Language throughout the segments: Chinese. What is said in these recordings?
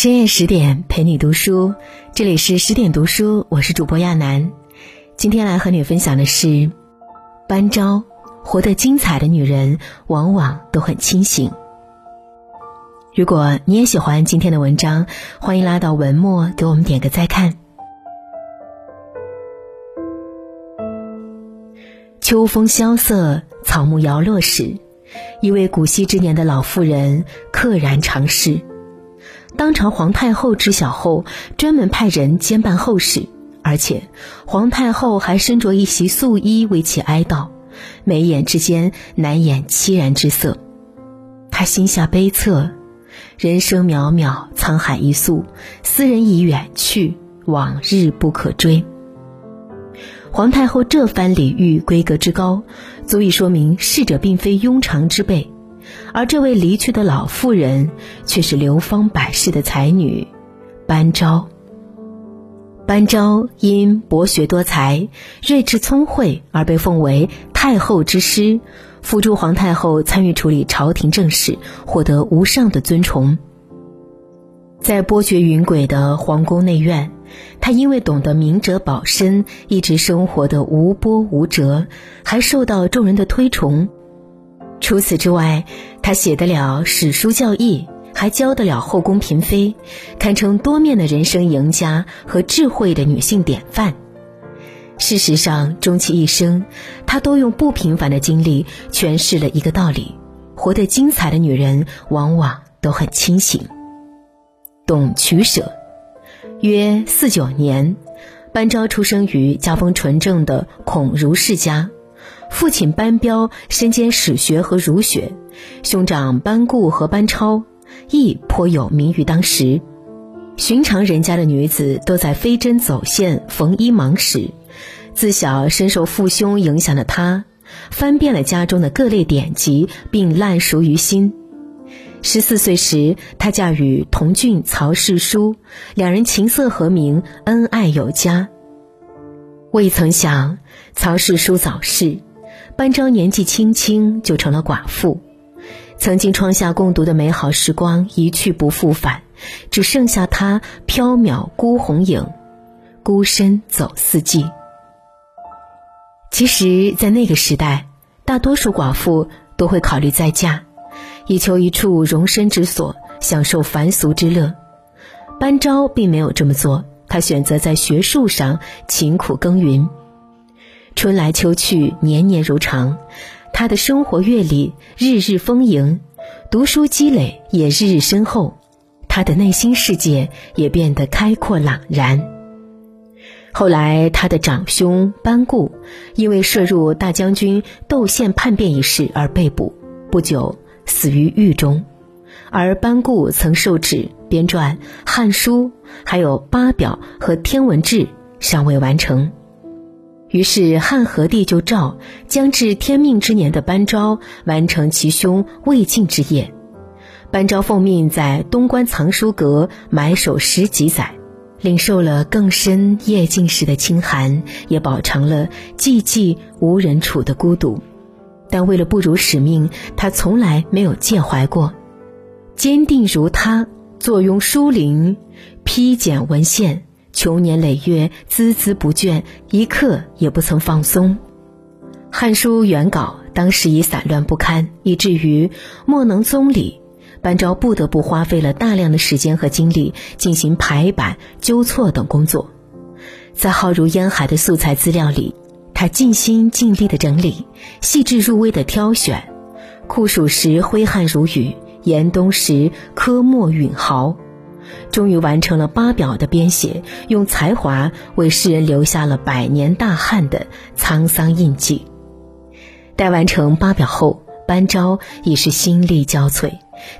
深夜十点陪你读书，这里是十点读书，我是主播亚楠。今天来和你分享的是班昭，活得精彩的女人往往都很清醒。如果你也喜欢今天的文章，欢迎拉到文末给我们点个再看。秋风萧瑟，草木摇落时，一位古稀之年的老妇人溘然长逝。当朝皇太后知晓后，专门派人监办后事，而且皇太后还身着一袭素衣为其哀悼，眉眼之间难掩凄然之色。她心下悲恻，人生渺渺，沧海一粟，斯人已远去，往日不可追。皇太后这番礼遇规格之高，足以说明逝者并非庸常之辈。而这位离去的老妇人，却是流芳百世的才女，班昭。班昭因博学多才、睿智聪慧而被奉为太后之师，辅助皇太后参与处理朝廷政事，获得无上的尊崇。在波谲云诡的皇宫内院，她因为懂得明哲保身，一直生活的无波无折，还受到众人的推崇。除此之外，她写得了史书教义，还教得了后宫嫔妃，堪称多面的人生赢家和智慧的女性典范。事实上，终其一生，她都用不平凡的经历诠释了一个道理：活得精彩的女人，往往都很清醒，懂取舍。约四九年，班昭出生于家风纯正的孔儒世家。父亲班彪身兼史学和儒学，兄长班固和班超亦颇有名于当时。寻常人家的女子都在飞针走线、缝衣忙时，自小深受父兄影响的她，翻遍了家中的各类典籍，并烂熟于心。十四岁时，她嫁与同郡曹世书，两人琴瑟和鸣，恩爱有加。未曾想，曹世书早逝。班昭年纪轻轻就成了寡妇，曾经窗下共读的美好时光一去不复返，只剩下她飘渺孤鸿影，孤身走四季。其实，在那个时代，大多数寡妇都会考虑再嫁，以求一处容身之所，享受凡俗之乐。班昭并没有这么做，他选择在学术上勤苦耕耘。春来秋去，年年如常。他的生活阅历日日丰盈，读书积累也日日深厚。他的内心世界也变得开阔朗然。后来，他的长兄班固因为涉入大将军窦宪叛变一事而被捕，不久死于狱中。而班固曾受旨编撰《汉书》，还有《八表》和《天文志》，尚未完成。于是汉和帝就诏将至天命之年的班昭完成其兄魏晋之业。班昭奉命在东关藏书阁埋首十几载，领受了更深夜静时的清寒，也饱尝了寂寂无人处的孤独。但为了不辱使命，他从来没有介怀过，坚定如他，坐拥书林，批检文献。穷年累月，孜孜不倦，一刻也不曾放松。《汉书》原稿当时已散乱不堪，以至于莫能宗理。班昭不得不花费了大量的时间和精力进行排版、纠错等工作。在浩如烟海的素材资料里，他尽心尽力的整理，细致入微的挑选。酷暑时挥汗如雨，严冬时科墨允毫。终于完成了八表的编写，用才华为世人留下了百年大汉的沧桑印记。待完成八表后，班昭已是心力交瘁，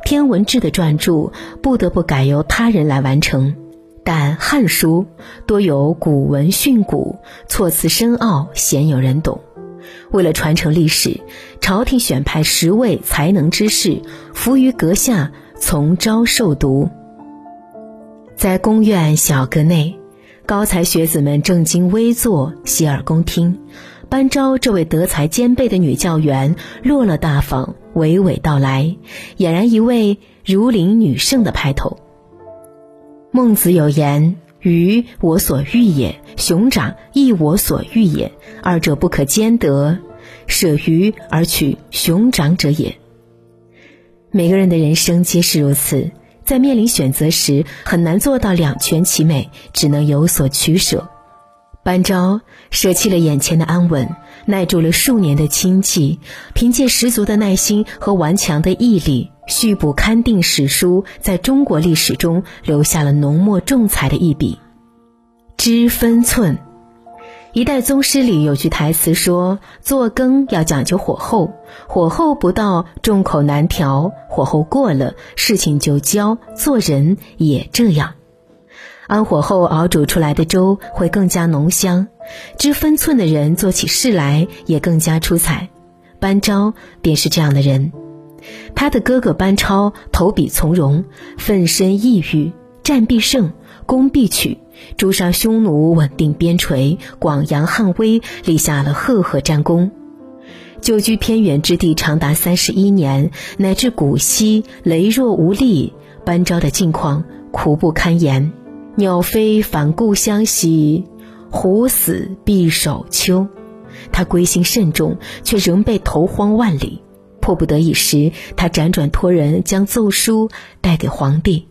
天文志的撰著不得不改由他人来完成。但《汉书》多有古文训诂，措辞深奥，鲜有人懂。为了传承历史，朝廷选派十位才能之士伏于阁下，从朝受读。在宫院小阁内，高才学子们正襟危坐，洗耳恭听。班昭这位德才兼备的女教员落落大方，娓娓道来，俨然一位如林女圣的派头。孟子有言：“鱼我所欲也，熊掌亦我所欲也，二者不可兼得，舍鱼而取熊掌者也。”每个人的人生皆是如此，在面临选择时，很难做到两全其美，只能有所取舍。班昭舍弃了眼前的安稳，耐住了数年的清寂，凭借十足的耐心和顽强的毅力。续补勘定史书，在中国历史中留下了浓墨重彩的一笔。知分寸，一代宗师里有句台词说：“做羹要讲究火候，火候不到，众口难调；火候过了，事情就焦。做人也这样，安火后熬煮出来的粥会更加浓香。知分寸的人做起事来也更加出彩。班昭便是这样的人。”他的哥哥班超投笔从戎，奋身异域，战必胜，攻必取，诛杀匈奴，稳定边陲，广扬汉威，立下了赫赫战功。久居偏远之地长达三十一年，乃至古稀羸弱无力，班昭的境况苦不堪言。鸟飞返故乡兮，虎死必守丘。他归心甚重，却仍被投荒万里。迫不得已时，他辗转托人将奏书带给皇帝，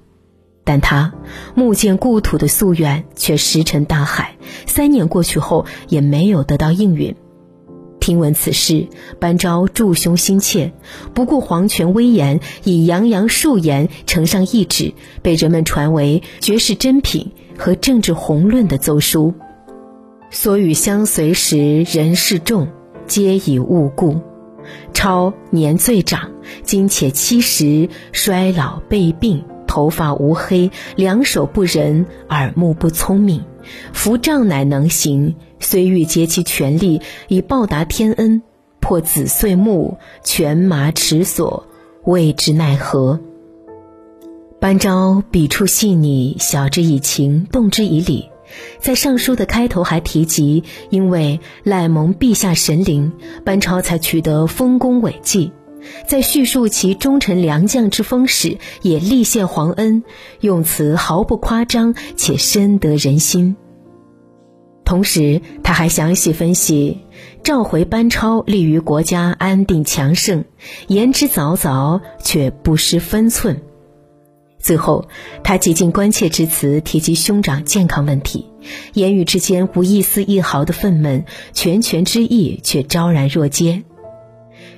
但他目见故土的夙愿却石沉大海。三年过去后，也没有得到应允。听闻此事，班昭助兄心切，不顾皇权威严，以洋洋数言呈上一纸，被人们传为绝世珍品和政治宏论的奏书。所与相随时，人事众，皆已误故。超年最长，今且七十，衰老备病，头发乌黑，两手不仁，耳目不聪明。扶杖乃能行，虽欲竭其全力以报答天恩，破子岁木，犬马齿锁，未知奈何。班昭笔触细腻，晓之以情，动之以理。在上书的开头还提及，因为赖蒙陛下神灵，班超才取得丰功伟绩。在叙述其忠臣良将之风时，也力谢皇恩，用词毫不夸张，且深得人心。同时，他还详细分析，召回班超利于国家安定强盛，言之凿凿，却不失分寸。最后，他极尽关切之词，提及兄长健康问题，言语之间无一丝一毫的愤懑，拳拳之意却昭然若揭。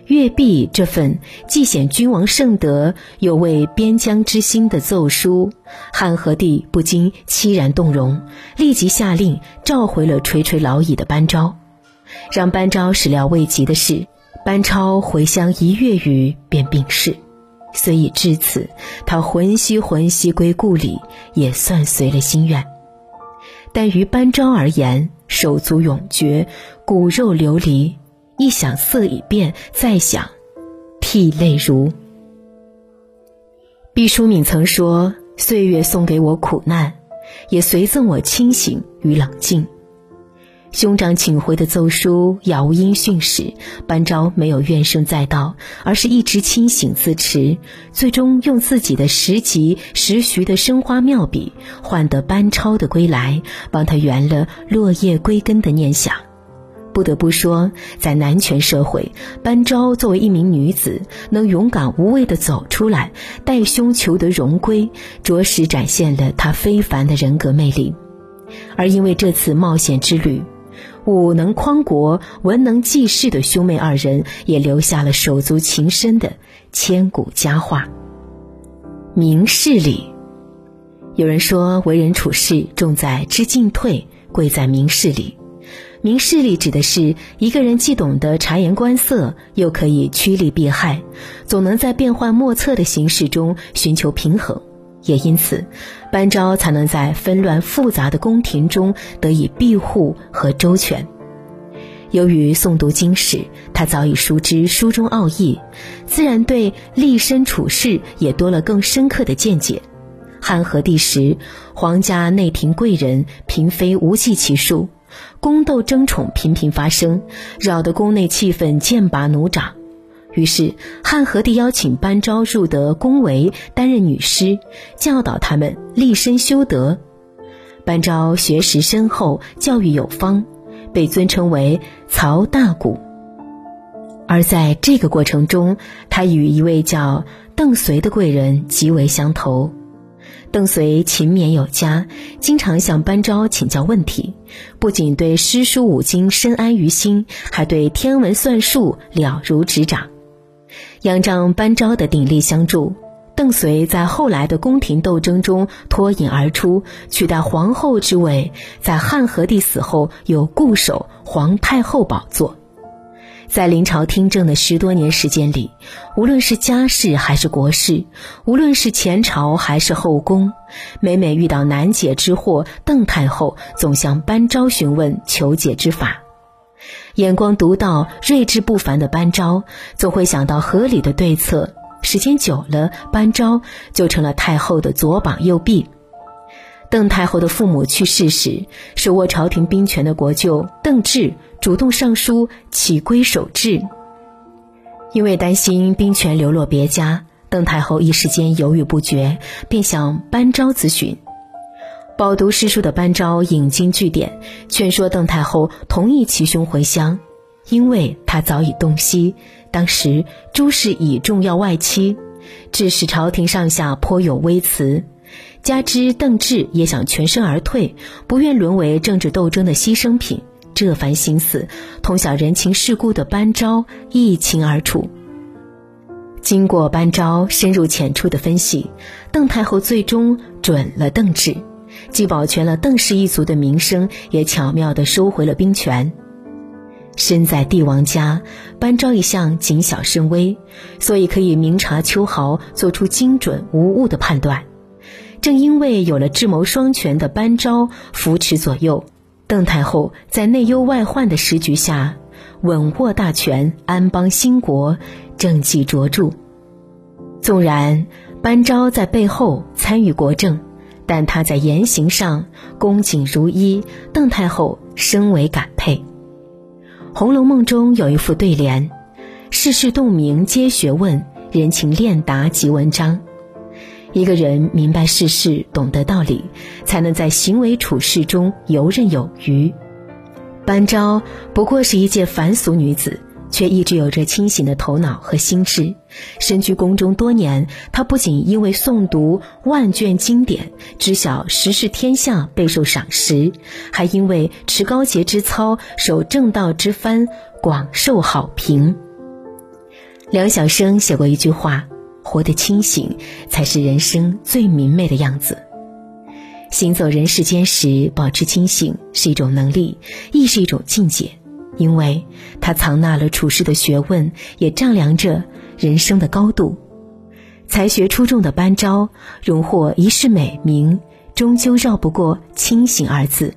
阅毕这份既显君王圣德，又为边疆之心的奏书，汉和帝不禁凄然动容，立即下令召回了垂垂老矣的班昭。让班昭始料未及的是，班超回乡一月余便病逝。虽已至此，他魂兮魂兮归故里，也算随了心愿。但于班昭而言，手足永绝，骨肉流离。一想色已变，再想，涕泪如。毕淑敏曾说：“岁月送给我苦难，也随赠我清醒与冷静。”兄长请回的奏书杳无音讯时，班昭没有怨声载道，而是一直清醒自持，最终用自己的时急时徐的生花妙笔，换得班超的归来，帮他圆了落叶归根的念想。不得不说，在男权社会，班昭作为一名女子，能勇敢无畏地走出来，带兄求得荣归，着实展现了她非凡的人格魅力。而因为这次冒险之旅，武能匡国，文能济世的兄妹二人，也留下了手足情深的千古佳话。明事理，有人说，为人处事重在知进退，贵在明事理。明事理指的是一个人既懂得察言观色，又可以趋利避害，总能在变幻莫测的形势中寻求平衡。也因此，班昭才能在纷乱复杂的宫廷中得以庇护和周全。由于诵读经史，他早已熟知书中奥义，自然对立身处世也多了更深刻的见解。汉和帝时，皇家内廷贵人嫔妃无计其数，宫斗争宠频频发生，扰得宫内气氛剑拔弩张。于是汉和帝邀请班昭入得宫闱担任女师，教导他们立身修德。班昭学识深厚，教育有方，被尊称为曹大古。而在这个过程中，他与一位叫邓绥的贵人极为相投。邓绥勤勉有加，经常向班昭请教问题，不仅对诗书五经深谙于心，还对天文算术了如指掌。仰仗班昭的鼎力相助。邓绥在后来的宫廷斗争中脱颖而出，取代皇后之位，在汉和帝死后又固守皇太后宝座。在临朝听政的十多年时间里，无论是家事还是国事，无论是前朝还是后宫，每每遇到难解之惑，邓太后总向班昭询问求解之法。眼光独到、睿智不凡的班昭，总会想到合理的对策。时间久了，班昭就成了太后的左膀右臂。邓太后的父母去世时，手握朝廷兵权的国舅邓骘主动上书起归守制。因为担心兵权流落别家，邓太后一时间犹豫不决，便向班昭咨询。饱读诗书的班昭引经据典，劝说邓太后同意其兄回乡，因为他早已洞悉。当时诸事已重要外戚，致使朝廷上下颇有微词。加之邓骘也想全身而退，不愿沦为政治斗争的牺牲品。这番心思，通晓人情世故的班昭一清二楚。经过班昭深入浅出的分析，邓太后最终准了邓骘，既保全了邓氏一族的名声，也巧妙地收回了兵权。身在帝王家，班昭一向谨小慎微，所以可以明察秋毫，做出精准无误的判断。正因为有了智谋双全的班昭扶持左右，邓太后在内忧外患的时局下，稳握大权，安邦兴国，政绩卓著。纵然班昭在背后参与国政，但他在言行上恭谨如一，邓太后深为感佩。《红楼梦》中有一副对联：“世事洞明皆学问，人情练达即文章。”一个人明白世事，懂得道理，才能在行为处事中游刃有余。班昭不过是一介凡俗女子。却一直有着清醒的头脑和心智。身居宫中多年，他不仅因为诵读万卷经典，知晓时事天下，备受赏识，还因为持高洁之操，守正道之藩，广受好评。梁晓声写过一句话：“活得清醒，才是人生最明媚的样子。”行走人世间时，保持清醒是一种能力，亦是一种境界。因为他藏纳了处世的学问，也丈量着人生的高度。才学出众的班昭，荣获一世美名，终究绕不过“清醒”二字。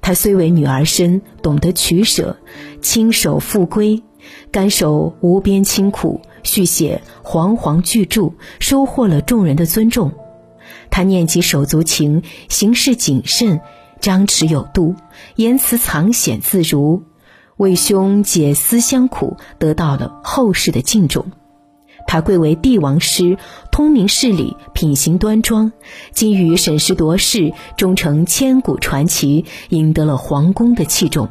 她虽为女儿身，懂得取舍，亲手复归，甘受无边清苦，续写煌煌巨著，收获了众人的尊重。他念及手足情，行事谨慎，张弛有度，言辞藏显自如。为兄解思乡苦，得到了后世的敬重。他贵为帝王师，通明事理，品行端庄，精于审时度势，终成千古传奇，赢得了皇宫的器重。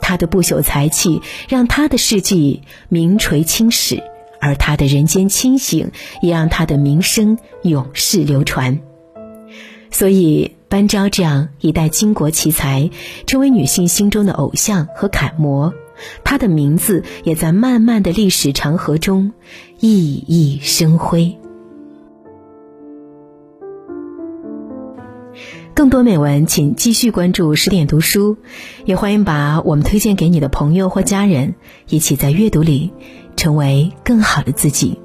他的不朽才气，让他的事迹名垂青史，而他的人间清醒，也让他的名声永世流传。所以。班昭这样一代巾帼奇才，成为女性心中的偶像和楷模，她的名字也在漫漫的历史长河中熠熠生辉。更多美文，请继续关注十点读书，也欢迎把我们推荐给你的朋友或家人，一起在阅读里成为更好的自己。